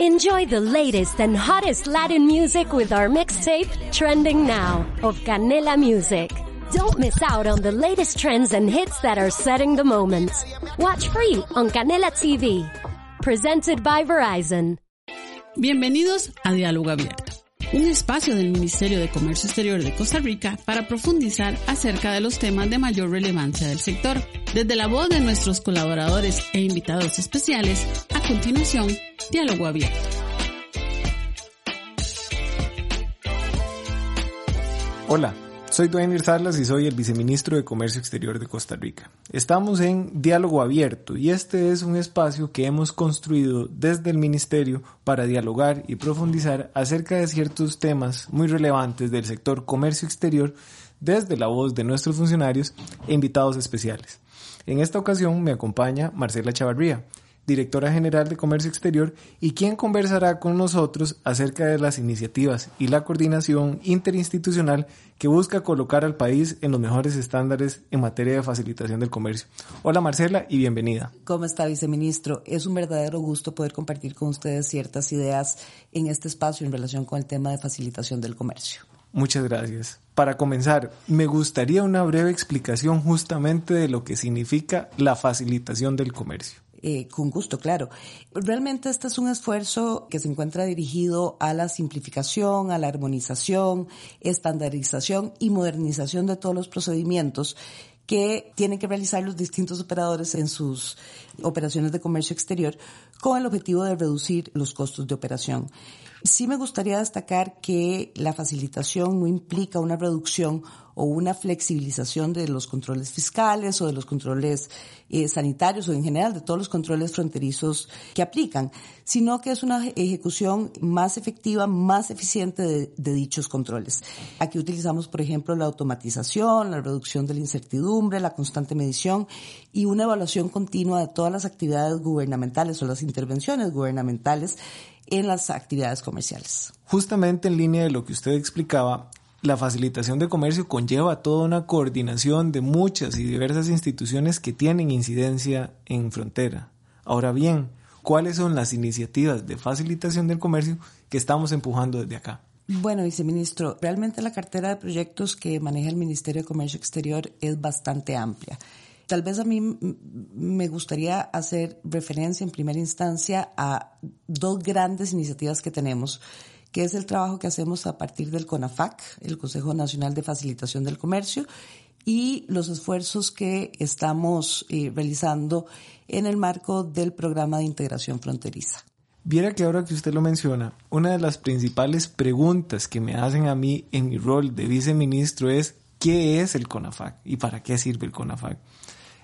Enjoy the latest and hottest Latin music with our mixtape, Trending Now, of Canela Music. Don't miss out on the latest trends and hits that are setting the moment. Watch free on Canela TV. Presented by Verizon. Bienvenidos a Diálogo Abierto, un espacio del Ministerio de Comercio Exterior de Costa Rica para profundizar acerca de los temas de mayor relevancia del sector. Desde la voz de nuestros colaboradores e invitados especiales, a continuación, Diálogo Abierto. Hola. Soy Dwayne Salas y soy el viceministro de Comercio Exterior de Costa Rica. Estamos en Diálogo Abierto y este es un espacio que hemos construido desde el Ministerio para dialogar y profundizar acerca de ciertos temas muy relevantes del sector comercio exterior desde la voz de nuestros funcionarios e invitados especiales. En esta ocasión me acompaña Marcela Chavarría, directora general de Comercio Exterior, y quien conversará con nosotros acerca de las iniciativas y la coordinación interinstitucional que busca colocar al país en los mejores estándares en materia de facilitación del comercio. Hola Marcela y bienvenida. ¿Cómo está, viceministro? Es un verdadero gusto poder compartir con ustedes ciertas ideas en este espacio en relación con el tema de facilitación del comercio. Muchas gracias. Para comenzar, me gustaría una breve explicación justamente de lo que significa la facilitación del comercio. Eh, con gusto, claro. Realmente este es un esfuerzo que se encuentra dirigido a la simplificación, a la armonización, estandarización y modernización de todos los procedimientos que tienen que realizar los distintos operadores en sus operaciones de comercio exterior con el objetivo de reducir los costos de operación. Sí me gustaría destacar que la facilitación no implica una reducción o una flexibilización de los controles fiscales o de los controles eh, sanitarios o en general de todos los controles fronterizos que aplican, sino que es una ejecución más efectiva, más eficiente de, de dichos controles. Aquí utilizamos, por ejemplo, la automatización, la reducción de la incertidumbre, la constante medición y una evaluación continua de todas las actividades gubernamentales o las intervenciones gubernamentales en las actividades comerciales. Justamente en línea de lo que usted explicaba, la facilitación de comercio conlleva toda una coordinación de muchas y diversas instituciones que tienen incidencia en frontera. Ahora bien, ¿cuáles son las iniciativas de facilitación del comercio que estamos empujando desde acá? Bueno, viceministro, realmente la cartera de proyectos que maneja el Ministerio de Comercio Exterior es bastante amplia. Tal vez a mí me gustaría hacer referencia en primera instancia a dos grandes iniciativas que tenemos que es el trabajo que hacemos a partir del CONAFAC, el Consejo Nacional de Facilitación del Comercio, y los esfuerzos que estamos eh, realizando en el marco del programa de integración fronteriza. Viera que ahora que usted lo menciona, una de las principales preguntas que me hacen a mí en mi rol de viceministro es ¿qué es el CONAFAC y para qué sirve el CONAFAC?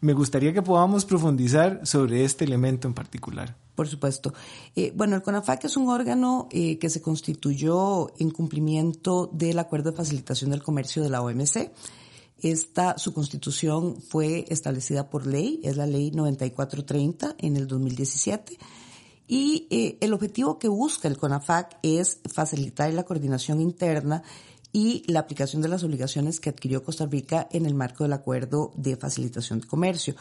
Me gustaría que podamos profundizar sobre este elemento en particular. Por supuesto. Eh, bueno, el CONAFAC es un órgano eh, que se constituyó en cumplimiento del Acuerdo de Facilitación del Comercio de la OMC. Esta, su constitución fue establecida por ley, es la ley 9430 en el 2017. Y eh, el objetivo que busca el CONAFAC es facilitar la coordinación interna y la aplicación de las obligaciones que adquirió Costa Rica en el marco del Acuerdo de Facilitación de Comercio,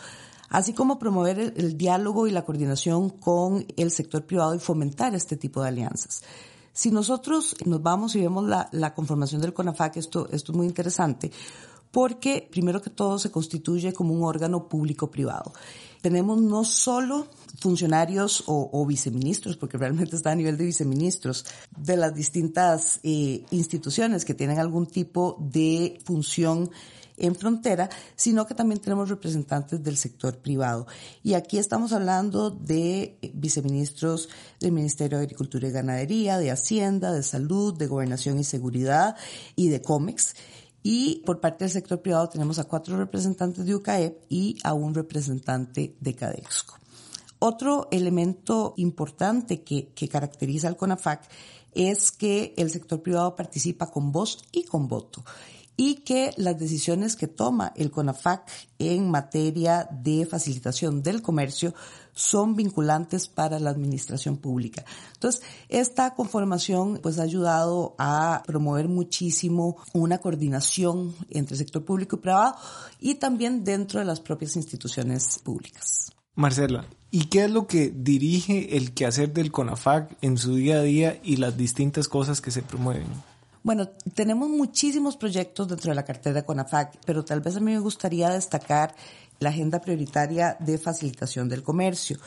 así como promover el, diálogo y la coordinación con el sector privado y fomentar este tipo de alianzas. Si nosotros nos vamos y vemos la, conformación del CONAFAC, esto es muy interesante, porque primero que todo se constituye como un órgano público-privado. Tenemos no solo funcionarios o, viceministros, porque realmente está a nivel de viceministros, de las distintas eh, instituciones que tienen algún tipo de función en frontera, sino que también tenemos representantes del sector privado. Y aquí estamos hablando de viceministros del Ministerio de Agricultura y Ganadería, de Hacienda, de Salud, de Gobernación y Seguridad y de COMEX. Y por parte del sector privado tenemos a cuatro representantes de UCAE y a un representante de CADEXCO. Otro elemento importante que, que caracteriza al CONAFAC es que el sector privado participa con voz y con voto y que las decisiones que toma el CONAFAC en materia de facilitación del comercio son vinculantes para la administración pública. Entonces, esta conformación pues ha ayudado a promover muchísimo una coordinación entre el sector público y privado y también dentro de las propias instituciones públicas. Marcela, ¿y qué es lo que dirige el quehacer del CONAFAC en su día a día y las distintas cosas que se promueven? Bueno, tenemos muchísimos proyectos dentro de la cartera de CONAFAC, pero tal vez a mí me gustaría destacar la agenda prioritaria de facilitación del comercio.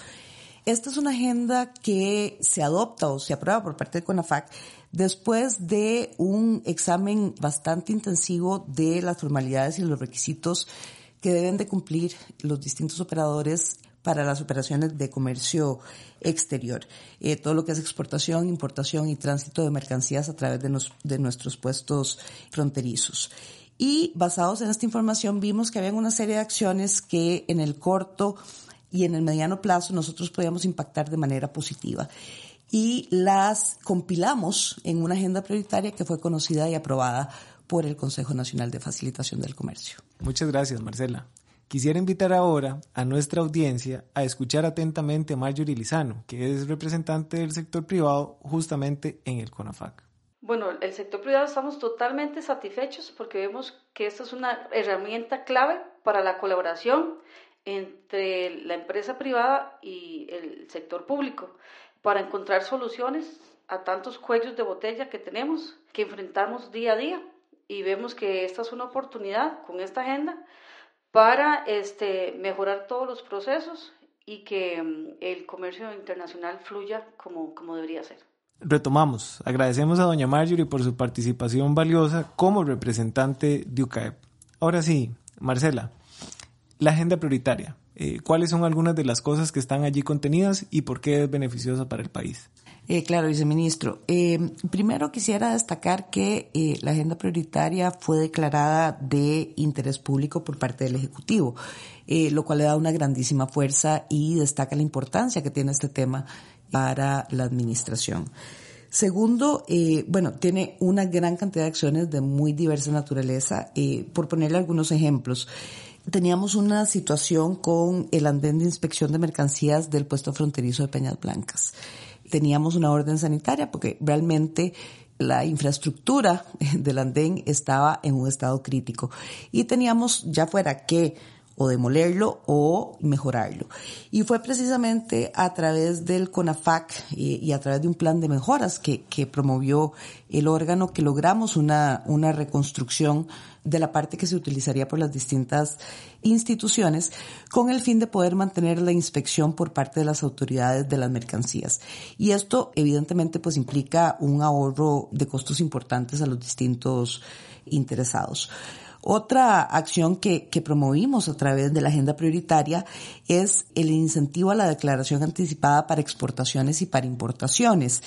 Esta es una agenda que se adopta o se aprueba por parte de CONAFAC después de un examen bastante intensivo de las formalidades y los requisitos que deben de cumplir los distintos operadores para las operaciones de comercio exterior. Eh, todo lo que es exportación, importación y tránsito de mercancías a través de, de nuestros puestos fronterizos. Y basados en esta información vimos que había una serie de acciones que en el corto y en el mediano plazo nosotros podíamos impactar de manera positiva. Y las compilamos en una agenda prioritaria que fue conocida y aprobada por el Consejo Nacional de Facilitación del Comercio. Muchas gracias, Marcela. Quisiera invitar ahora a nuestra audiencia a escuchar atentamente a Marjorie Lizano, que es representante del sector privado justamente en el CONAFAC. Bueno, el sector privado estamos totalmente satisfechos porque vemos que esta es una herramienta clave para la colaboración entre la empresa privada y el sector público para encontrar soluciones a tantos cuellos de botella que tenemos, que enfrentamos día a día. Y vemos que esta es una oportunidad con esta agenda para este, mejorar todos los procesos y que mm, el comercio internacional fluya como, como debería ser. Retomamos. Agradecemos a doña Marjorie por su participación valiosa como representante de UCAEP. Ahora sí, Marcela, la agenda prioritaria. Eh, ¿Cuáles son algunas de las cosas que están allí contenidas y por qué es beneficiosa para el país? Eh, claro, viceministro. Eh, primero quisiera destacar que eh, la agenda prioritaria fue declarada de interés público por parte del Ejecutivo, lo cual le da una grandísima fuerza y destaca la importancia que tiene este tema para la administración. Segundo, bueno, tiene una gran cantidad de acciones de muy diversa naturaleza. Por ponerle algunos ejemplos, teníamos una situación con el andén de inspección de mercancías del puesto fronterizo de Peñas Blancas teníamos una orden sanitaria porque realmente la infraestructura del andén estaba en un estado crítico. Y teníamos ya fuera que o demolerlo o mejorarlo. Y fue precisamente a través del CONAFAC y, a través de un plan de mejoras que, que, promovió el órgano que logramos una, una reconstrucción de la parte que se utilizaría por las distintas instituciones con el fin de poder mantener la inspección por parte de las autoridades de las mercancías. Y esto evidentemente pues implica un ahorro de costos importantes a los distintos interesados. Otra acción que, promovimos a través de la agenda prioritaria es el incentivo a la declaración anticipada para exportaciones y para importaciones.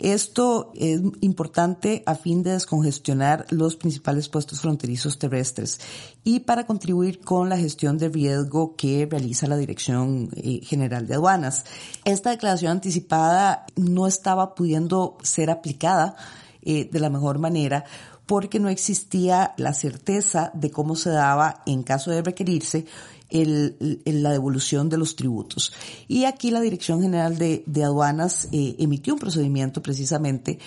Esto es importante a fin de descongestionar los principales puestos fronterizos terrestres y para contribuir con la gestión de riesgo que realiza la Dirección eh, General de Aduanas. Esta declaración anticipada no estaba pudiendo ser aplicada eh, de la mejor manera porque no existía la certeza de cómo se daba en caso de requerirse el, la devolución de los tributos. Y aquí la Dirección General de, Aduanas eh, emitió un procedimiento precisamente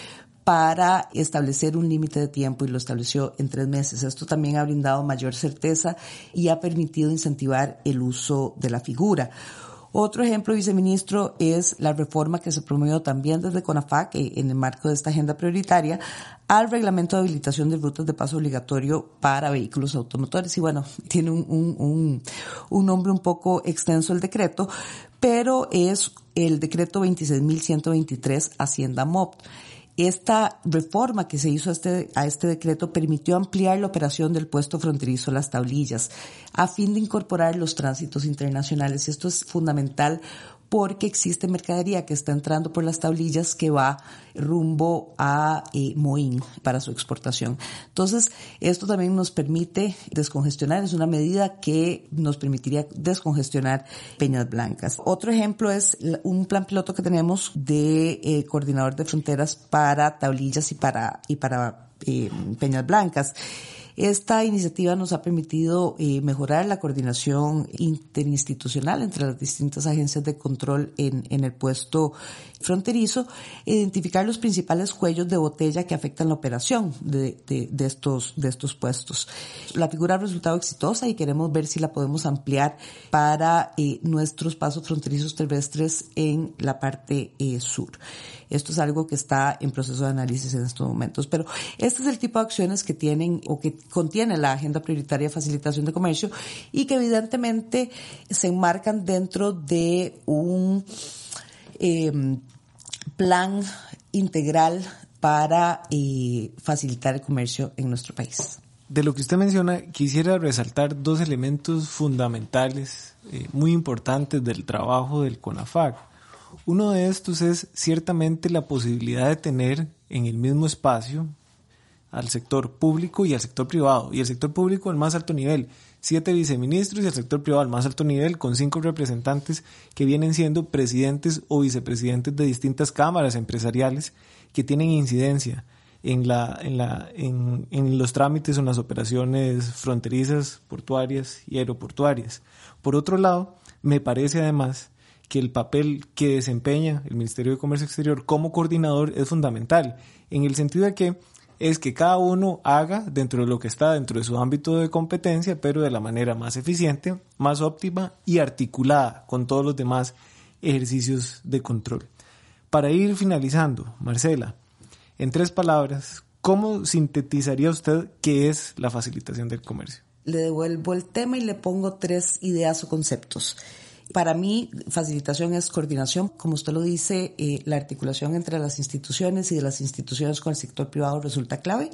para establecer un límite de tiempo y lo estableció en tres meses. Esto también ha brindado mayor certeza y ha permitido incentivar el uso de la figura. Otro ejemplo, viceministro, es la reforma que se promovió también desde CONAFAC eh, en el marco de esta agenda prioritaria al reglamento de habilitación de rutas de paso obligatorio para vehículos automotores. Y bueno, tiene un, un, un nombre un poco extenso el decreto, pero es el decreto 26.123 Hacienda MOP. Esta reforma que se hizo a este, a este decreto permitió ampliar la operación del puesto fronterizo Las Tablillas a fin de incorporar los tránsitos internacionales. Esto es fundamental porque existe mercadería que está entrando por las tablillas que va rumbo a eh, Moín para su exportación. Entonces, esto también nos permite descongestionar, es una medida que nos permitiría descongestionar Peñas Blancas. Otro ejemplo es un plan piloto que tenemos de eh, coordinador de fronteras para tablillas y para, y para eh, Peñas Blancas. Esta iniciativa nos ha permitido eh, mejorar la coordinación interinstitucional entre las distintas agencias de control en, en el puesto fronterizo, identificar los principales cuellos de botella que afectan la operación de, de, estos, de estos puestos. La figura ha resultado exitosa y queremos ver si la podemos ampliar para eh, nuestros pasos fronterizos terrestres en la parte eh, sur. Esto es algo que está en proceso de análisis en estos momentos, pero este es el tipo de acciones que tienen o que contiene la Agenda Prioritaria de Facilitación de Comercio y que evidentemente se enmarcan dentro de un eh, plan integral para eh, facilitar el comercio en nuestro país. De lo que usted menciona, quisiera resaltar dos elementos fundamentales, eh, muy importantes del trabajo del CONAFAC. Uno de estos es ciertamente la posibilidad de tener en el mismo espacio al sector público y al sector privado, y el sector público al más alto nivel, siete viceministros y el sector privado al más alto nivel, con cinco representantes que vienen siendo presidentes o vicepresidentes de distintas cámaras empresariales que tienen incidencia en, la, en, la, en, en los trámites o en las operaciones fronterizas, portuarias y aeroportuarias. Por otro lado, me parece además que el papel que desempeña el Ministerio de Comercio Exterior como coordinador es fundamental, en el sentido de que es que cada uno haga dentro de lo que está dentro de su ámbito de competencia, pero de la manera más eficiente, más óptima y articulada con todos los demás ejercicios de control. Para ir finalizando, Marcela, en tres palabras, ¿cómo sintetizaría usted qué es la facilitación del comercio? Le devuelvo el tema y le pongo tres ideas o conceptos. Para mí, facilitación es coordinación, como usted lo dice, eh, la articulación entre las instituciones y de las instituciones con el sector privado resulta clave.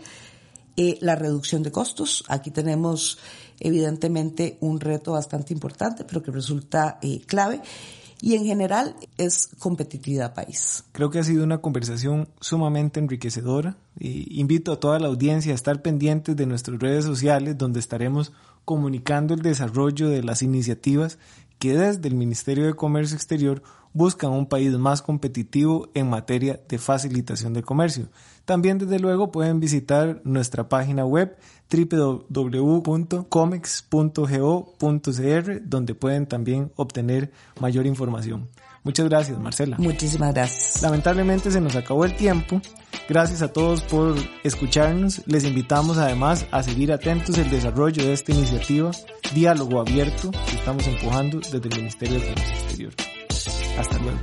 Eh, la reducción de costos, aquí tenemos evidentemente un reto bastante importante, pero que resulta eh, clave. Y en general es competitividad país. Creo que ha sido una conversación sumamente enriquecedora. Invito a toda la audiencia a estar pendientes de nuestras redes sociales donde estaremos comunicando el desarrollo de las iniciativas que desde el Ministerio de Comercio Exterior buscan un país más competitivo en materia de facilitación del comercio. También desde luego pueden visitar nuestra página web www.comex.go.cr donde pueden también obtener mayor información. Muchas gracias, Marcela. Muchísimas gracias. Lamentablemente se nos acabó el tiempo. Gracias a todos por escucharnos. Les invitamos además a seguir atentos el desarrollo de esta iniciativa, Diálogo Abierto, que estamos empujando desde el Ministerio de Comercio Exterior. Hasta luego.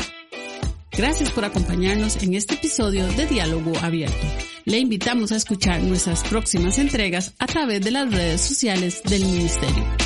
Gracias por acompañarnos en este episodio de Diálogo Abierto. Le invitamos a escuchar nuestras próximas entregas a través de las redes sociales del Ministerio.